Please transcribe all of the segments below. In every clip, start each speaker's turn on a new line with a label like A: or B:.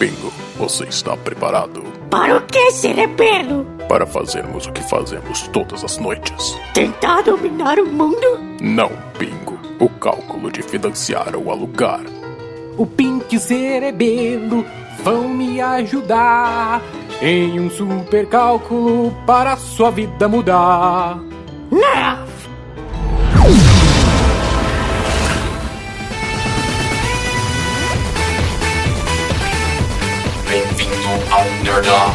A: Pingo, você está preparado
B: Para o que, cerebelo?
A: para fazermos o que fazemos todas as noites?
B: Tentar dominar o mundo?
A: Não, Pingo. O cálculo de financiar ou alugar.
C: O Pink e o Cerebelo vão me ajudar em um super cálculo para sua vida mudar.
B: Não!
D: Nerdão.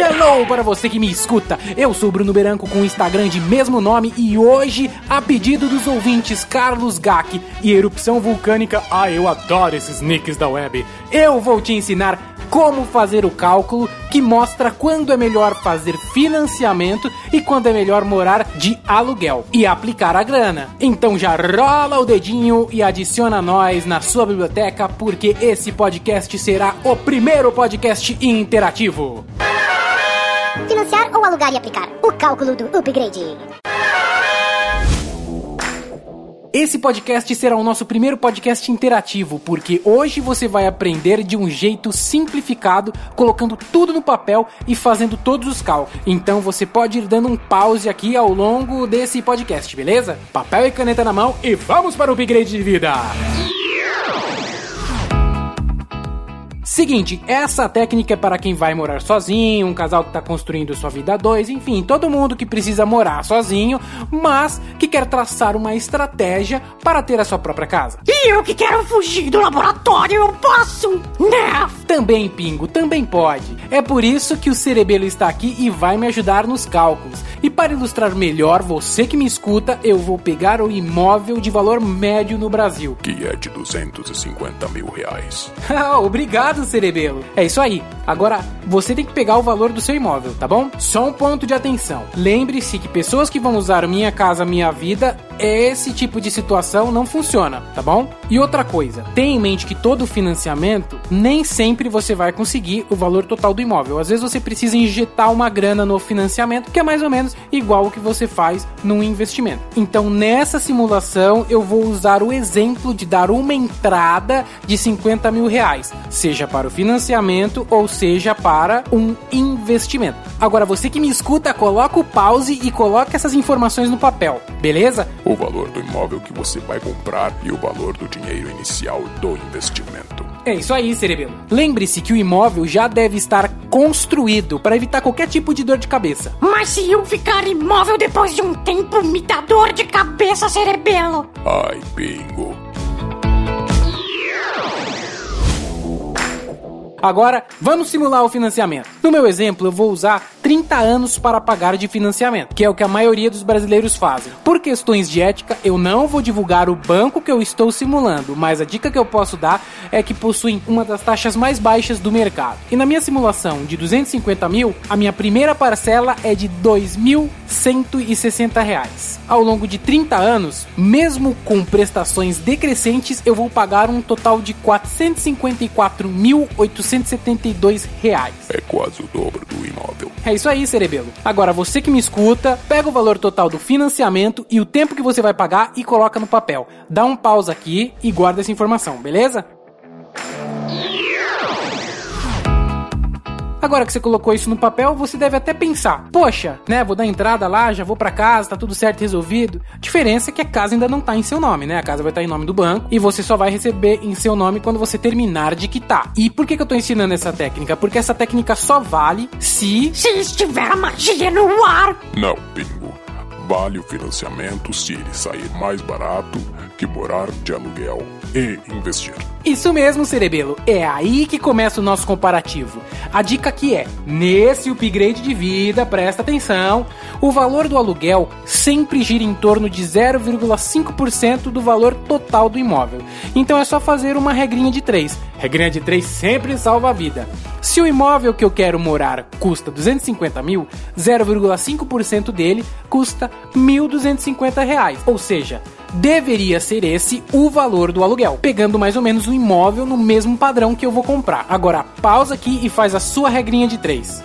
C: Hello para você que me escuta. Eu sou Bruno Beranco com o Instagram de mesmo nome e hoje, a pedido dos ouvintes Carlos Gack e Erupção Vulcânica, ah, eu adoro esses nicks da web. Eu vou te ensinar como fazer o cálculo que mostra quando é melhor fazer financiamento e quando é melhor morar de aluguel e aplicar a grana. Então já rola o dedinho e adiciona nós na sua biblioteca porque esse podcast será o primeiro podcast interativo.
E: Financiar ou alugar e aplicar. O cálculo do upgrade.
C: Esse podcast será o nosso primeiro podcast interativo, porque hoje você vai aprender de um jeito simplificado, colocando tudo no papel e fazendo todos os cálculos. Então você pode ir dando um pause aqui ao longo desse podcast, beleza? Papel e caneta na mão e vamos para o upgrade de vida! Seguinte, essa técnica é para quem vai morar sozinho, um casal que está construindo sua vida a dois, enfim, todo mundo que precisa morar sozinho, mas que quer traçar uma estratégia para ter a sua própria casa.
B: E eu que quero fugir do laboratório, eu posso? Não!
C: Também, Pingo, também pode. É por isso que o Cerebelo está aqui e vai me ajudar nos cálculos. E para ilustrar melhor você que me escuta, eu vou pegar o imóvel de valor médio no Brasil.
A: Que é de 250 mil reais.
C: Ah, Obrigado, Cerebelo. É isso aí. Agora, você tem que pegar o valor do seu imóvel, tá bom? Só um ponto de atenção. Lembre-se que pessoas que vão usar Minha Casa Minha Vida, esse tipo de situação não funciona, tá bom? E outra coisa, tenha em mente que todo financiamento, nem sempre você vai conseguir o valor total do imóvel. Às vezes você precisa injetar uma grana no financiamento, que é mais ou menos igual o que você faz num investimento. Então, nessa simulação, eu vou usar o exemplo de dar uma entrada de 50 mil reais, seja para o financiamento ou seja para um investimento. Agora, você que me escuta, coloca o pause e coloca essas informações no papel, beleza?
A: O valor do imóvel que você vai comprar e o valor do dinheiro inicial do investimento.
C: É isso aí, Cerebelo. Lembre-se que o imóvel já deve estar construído para evitar qualquer tipo de dor de cabeça.
B: Mas se eu ficar imóvel depois de um tempo, me dá dor de cabeça, cerebelo.
A: Ai, Pingo.
C: Agora, vamos simular o financiamento. No meu exemplo, eu vou usar 30 anos para pagar de financiamento, que é o que a maioria dos brasileiros fazem. Por questões de ética, eu não vou divulgar o banco que eu estou simulando, mas a dica que eu posso dar é que possuem uma das taxas mais baixas do mercado. E na minha simulação de 250 mil, a minha primeira parcela é de 2.160 reais. Ao longo de 30 anos, mesmo com prestações decrescentes, eu vou pagar um total de 454.872 reais.
A: É quase o dobro do imóvel.
C: É isso aí, Cerebelo. Agora, você que me escuta, pega o valor total do financiamento e o tempo que você vai pagar e coloca no papel. Dá um pausa aqui e guarda essa informação, beleza? Agora que você colocou isso no papel, você deve até pensar: poxa, né? Vou dar entrada lá, já vou pra casa, tá tudo certo resolvido. Diferença é que a casa ainda não tá em seu nome, né? A casa vai estar em nome do banco e você só vai receber em seu nome quando você terminar de quitar. E por que, que eu tô ensinando essa técnica? Porque essa técnica só vale se.
B: Se estiver a magia no ar.
A: Não, Pingo. Vale o financiamento se ele sair mais barato que morar de aluguel e investir.
C: Isso mesmo, Cerebelo. É aí que começa o nosso comparativo. A dica aqui é: nesse upgrade de vida, presta atenção, o valor do aluguel sempre gira em torno de 0,5% do valor total do imóvel. Então é só fazer uma regrinha de 3. Regrinha de 3 sempre salva a vida. Se o imóvel que eu quero morar custa 250 mil, 0,5% dele custa 1.250 reais. Ou seja, deveria ser esse o valor do aluguel, pegando mais ou menos o imóvel no mesmo padrão que eu vou comprar. Agora, pausa aqui e faz a sua regrinha de 3.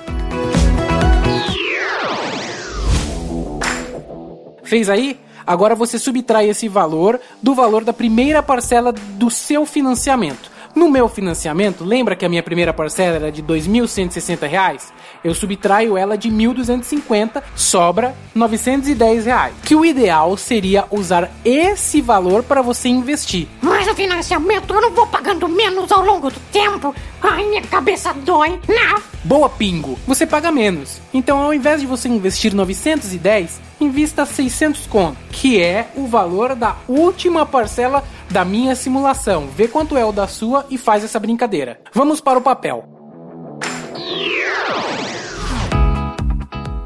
C: Fez aí? Agora você subtrai esse valor do valor da primeira parcela do seu financiamento. No meu financiamento, lembra que a minha primeira parcela era de R$ 2.160? Eu subtraio ela de 1.250, sobra 910 reais. Que o ideal seria usar esse valor para você investir.
B: Mas o financiamento eu não vou pagando menos ao longo do tempo. Ai, minha cabeça dói. Não.
C: Boa, Pingo, você paga menos. Então, ao invés de você investir 910, invista 600 conto, que é o valor da última parcela da minha simulação. Vê quanto é o da sua e faz essa brincadeira. Vamos para o papel.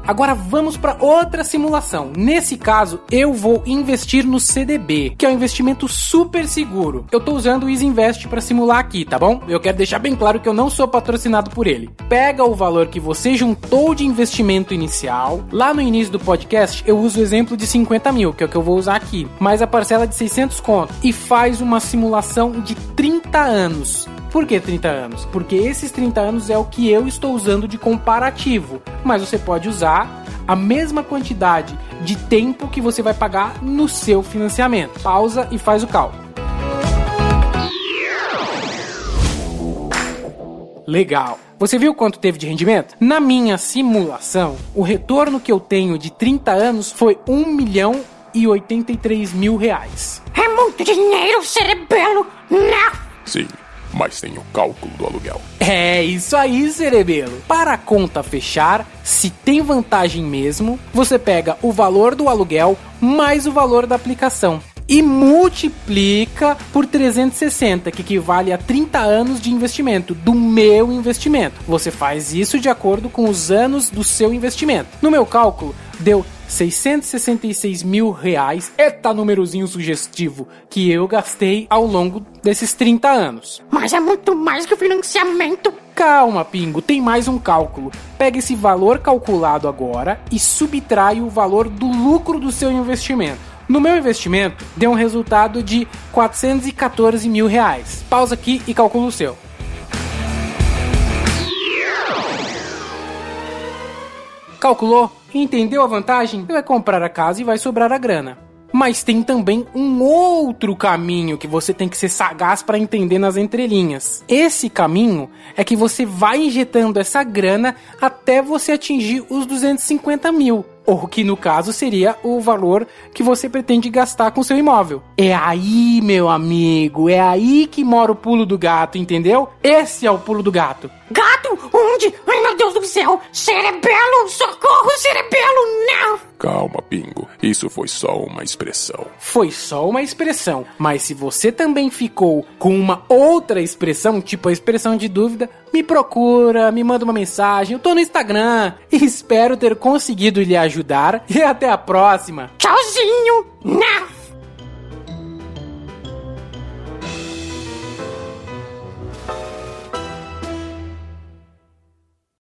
C: Agora vamos para outra simulação. Nesse caso, eu vou investir no CDB, que é um investimento super seguro. Eu estou usando o Easy Invest para simular aqui, tá bom? Eu quero deixar bem claro que eu não sou patrocinado por ele. Pega o valor que você juntou de investimento inicial. Lá no início do podcast, eu uso o exemplo de 50 mil, que é o que eu vou usar aqui, mais a parcela de 600 conto e faz uma simulação de 30 anos. Por que 30 anos? Porque esses 30 anos é o que eu estou usando de comparativo, mas você pode usar a mesma quantidade de tempo que você vai pagar no seu financiamento. Pausa e faz o cálculo. Legal. Você viu quanto teve de rendimento? Na minha simulação, o retorno que eu tenho de 30 anos foi 1 milhão e 83 mil reais.
B: É muito dinheiro, cerebelo. Não.
A: Sim, mas tem o cálculo do aluguel.
C: É isso aí, cerebelo. Para a conta fechar, se tem vantagem mesmo, você pega o valor do aluguel mais o valor da aplicação e multiplica por 360, que equivale a 30 anos de investimento do meu investimento. Você faz isso de acordo com os anos do seu investimento. No meu cálculo, deu 666 mil reais, eita númerozinho sugestivo, que eu gastei ao longo desses 30 anos.
B: Mas é muito mais que o financiamento.
C: Calma, Pingo, tem mais um cálculo. Pega esse valor calculado agora e subtrai o valor do lucro do seu investimento. No meu investimento, deu um resultado de 414 mil reais. Pausa aqui e calcula o seu. Calculou? Entendeu a vantagem? Você vai comprar a casa e vai sobrar a grana. Mas tem também um outro caminho que você tem que ser sagaz para entender nas entrelinhas. Esse caminho é que você vai injetando essa grana até você atingir os 250 mil ou que no caso seria o valor que você pretende gastar com seu imóvel. É aí, meu amigo, é aí que mora o pulo do gato, entendeu? Esse é o pulo do gato.
B: Gato? Onde? Ai, meu Deus do céu! Cerebelo! Socorro, cerebelo! Não!
A: Calma, Pingo. Isso foi só uma expressão.
C: Foi só uma expressão, mas se você também ficou com uma outra expressão, tipo a expressão de dúvida, me procura, me manda uma mensagem. Eu tô no Instagram e espero ter conseguido lhe ajudar. E até a próxima.
B: Tchauzinho!